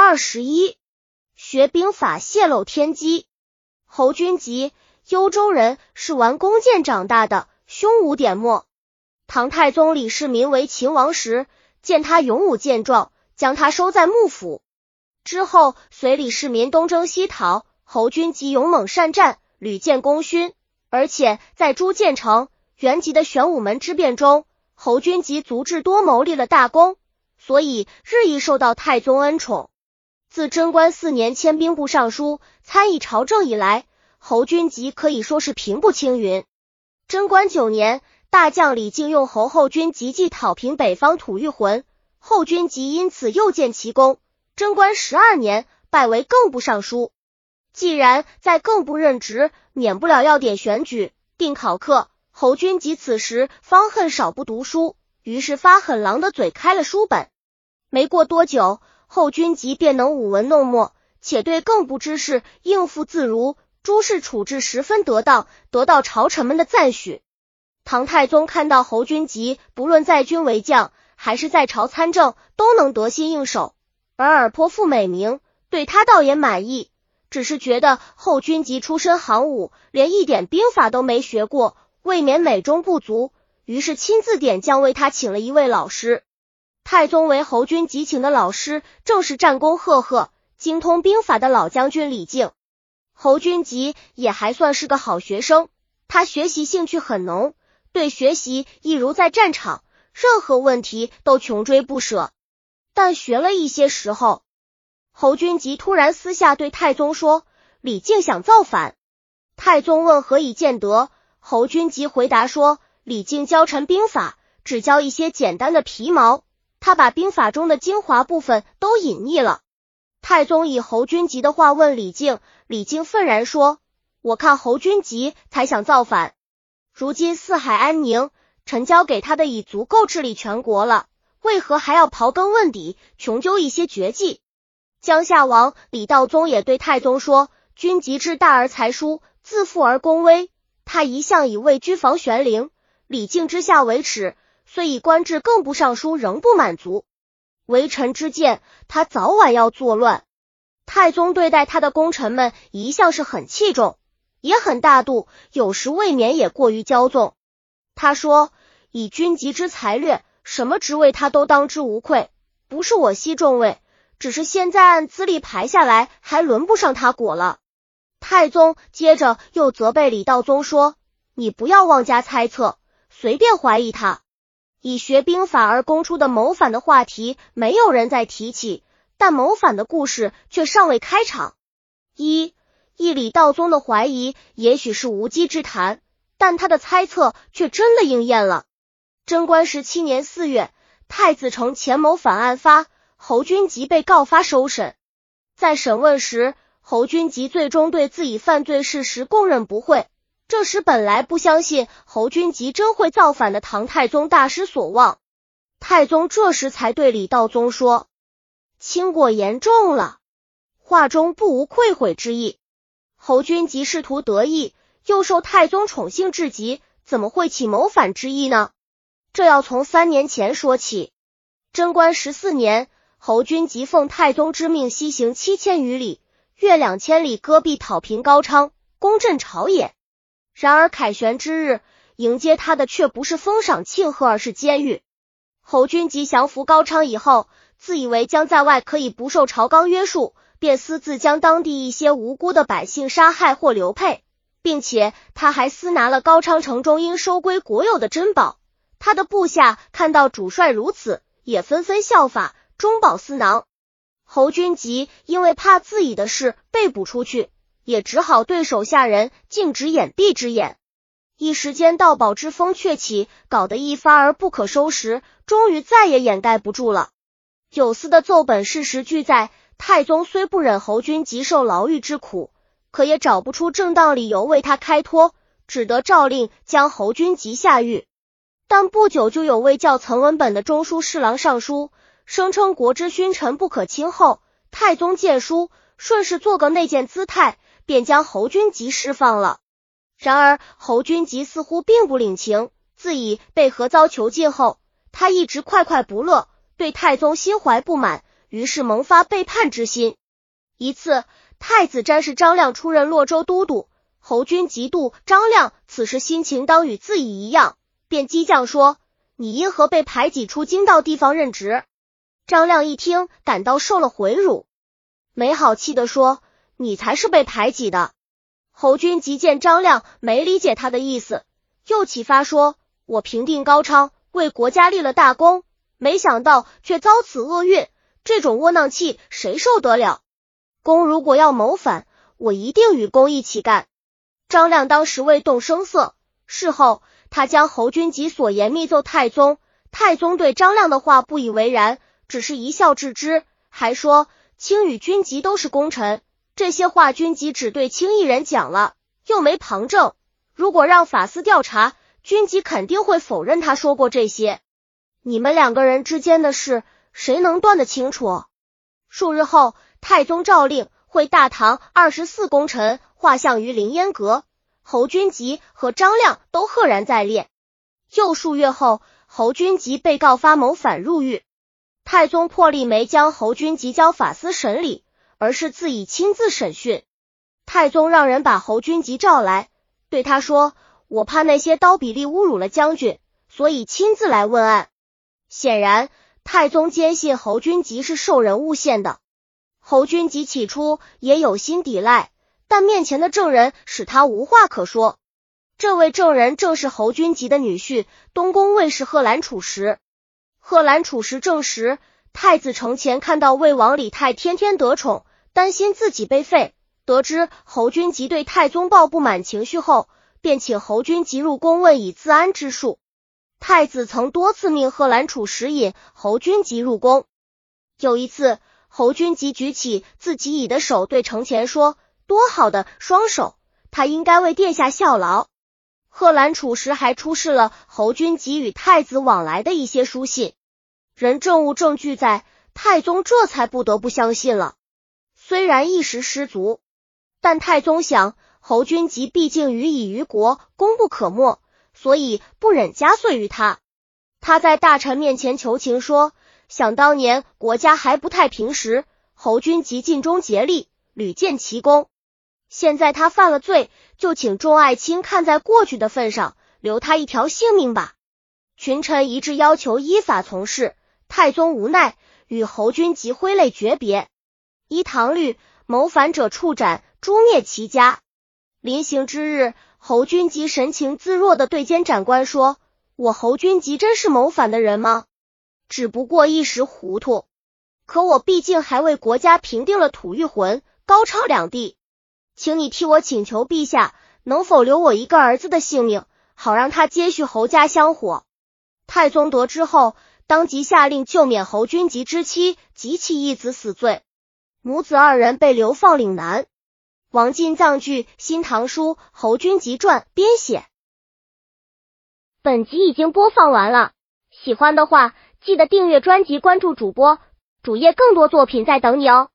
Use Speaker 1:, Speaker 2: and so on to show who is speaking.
Speaker 1: 二十一，学兵法泄露天机。侯君集，幽州人，是玩弓箭长大的，胸无点墨。唐太宗李世民为秦王时，见他勇武健壮，将他收在幕府。之后随李世民东征西讨，侯君集勇猛善战，屡建功勋。而且在朱建成、元吉的玄武门之变中，侯君集足智多谋，立了大功，所以日益受到太宗恩宠。自贞观四年迁兵部尚书，参议朝政以来，侯君集可以说是平步青云。贞观九年，大将李靖用侯后军急计讨平北方吐谷浑，后君集因此又建奇功。贞观十二年，拜为更部尚书。既然在更部任职，免不了要点选举、定考课。侯君集此时方恨少不读书，于是发狠狼的嘴，开了书本。没过多久。后君集便能舞文弄墨，且对更不之事应付自如，诸事处置十分得当，得到朝臣们的赞许。唐太宗看到侯君集不论在军为将，还是在朝参政，都能得心应手，而尔颇负美名，对他倒也满意。只是觉得后君集出身行伍，连一点兵法都没学过，未免美中不足，于是亲自点将为他请了一位老师。太宗为侯君集请的老师，正是战功赫赫、精通兵法的老将军李靖。侯君集也还算是个好学生，他学习兴趣很浓，对学习一如在战场，任何问题都穷追不舍。但学了一些时候，侯君集突然私下对太宗说：“李靖想造反。”太宗问何以见得，侯君集回答说：“李靖教臣兵法，只教一些简单的皮毛。”他把兵法中的精华部分都隐匿了。太宗以侯君集的话问李靖，李靖愤然说：“我看侯君集才想造反。如今四海安宁，臣交给他的已足够治理全国了，为何还要刨根问底，穷究一些绝技？”江夏王李道宗也对太宗说：“君集志大而才疏，自负而功微。他一向以位居房玄龄，李靖之下为耻。”虽以官至更部尚书，仍不满足。为臣之见，他早晚要作乱。太宗对待他的功臣们一向是很器重，也很大度，有时未免也过于骄纵。他说：“以君集之才略，什么职位他都当之无愧。不是我惜重位，只是现在按资历排下来，还轮不上他果了。”太宗接着又责备李道宗说：“你不要妄加猜测，随便怀疑他。”以学兵法而攻出的谋反的话题，没有人再提起，但谋反的故事却尚未开场。一，一李道宗的怀疑也许是无稽之谈，但他的猜测却真的应验了。贞观十七年四月，太子城前谋反案发，侯君集被告发收审。在审问时，侯君集最终对自己犯罪事实供认不讳。这时，本来不相信侯君集真会造反的唐太宗大失所望。太宗这时才对李道宗说：“轻过严重了。”话中不无愧悔之意。侯君集仕途得意，又受太宗宠幸至极，怎么会起谋反之意呢？这要从三年前说起。贞观十四年，侯君集奉太宗之命，西行七千余里，越两千里，戈壁讨平高昌，攻镇朝野。然而凯旋之日，迎接他的却不是封赏庆贺，而是监狱。侯君集降服高昌以后，自以为将在外可以不受朝纲约束，便私自将当地一些无辜的百姓杀害或流配，并且他还私拿了高昌城中应收归国有的珍宝。他的部下看到主帅如此，也纷纷效法，中饱私囊。侯君集因为怕自己的事被捕出去。也只好对手下人禁止掩蔽之眼，一时间盗宝之风鹊起，搞得一发而不可收拾，终于再也掩盖不住了。有司的奏本事实俱在，太宗虽不忍侯君集受牢狱之苦，可也找不出正当理由为他开脱，只得诏令将侯君集下狱。但不久就有位叫岑文本的中书侍郎上书，声称国之勋臣不可轻厚。太宗见书，顺势做个内谏姿态。便将侯君集释放了。然而侯君集似乎并不领情，自以被何遭囚禁后，他一直快快不乐，对太宗心怀不满，于是萌发背叛之心。一次，太子詹事张亮出任洛州都督，侯君嫉妒张亮此时心情当与自己一样，便激将说：“你因何被排挤出京道地方任职？”张亮一听，感到受了回辱，没好气的说：“你才是被排挤的。”侯君集见张亮没理解他的意思，又启发说：“我平定高昌，为国家立了大功，没想到却遭此厄运，这种窝囊气谁受得了？公如果要谋反，我一定与公一起干。”张亮当时未动声色，事后他将侯君集所言密奏太宗，太宗对张亮的话不以为然。只是一笑置之，还说卿与君集都是功臣，这些话君集只对卿一人讲了，又没旁证。如果让法司调查，君集肯定会否认他说过这些。你们两个人之间的事，谁能断得清楚？数日后，太宗诏令会大唐二十四功臣画像于凌烟阁，侯君集和张亮都赫然在列。又数月后，侯君集被告发谋反入狱。太宗破例没将侯君集交法司审理，而是自己亲自审讯。太宗让人把侯君集召来，对他说：“我怕那些刀比利侮辱了将军，所以亲自来问案。”显然，太宗坚信侯君集是受人诬陷的。侯君集起初也有心抵赖，但面前的证人使他无话可说。这位证人正是侯君集的女婿东宫卫士贺兰楚时。贺兰处时证实，太子承前看到魏王李泰天天得宠，担心自己被废。得知侯君集对太宗抱不满情绪后，便请侯君集入宫问以自安之术。太子曾多次命贺兰处时引侯君集入宫。有一次，侯君集举起自己已的手，对承前说：“多好的双手，他应该为殿下效劳。”贺兰处时还出示了侯君集与太子往来的一些书信。人证物证据在，太宗这才不得不相信了。虽然一时失足，但太宗想侯君集毕竟于以于国，功不可没，所以不忍加罪于他。他在大臣面前求情说：“想当年国家还不太平时，侯君集尽忠竭力，屡建奇功。现在他犯了罪，就请众爱卿看在过去的份上，留他一条性命吧。”群臣一致要求依法从事。太宗无奈，与侯君集挥泪诀别。依唐律，谋反者处斩，诛灭其家。临行之日，侯君集神情自若的对监斩官说：“我侯君集真是谋反的人吗？只不过一时糊涂。可我毕竟还为国家平定了吐谷浑、高昌两地，请你替我请求陛下，能否留我一个儿子的性命，好让他接续侯家香火。”太宗得知后。当即下令救免侯君集之妻及其一子死罪，母子二人被流放岭南。王进藏据《新唐书·侯君集传》编写。本集已经播放完了，喜欢的话记得订阅专辑，关注主播主页，更多作品在等你哦。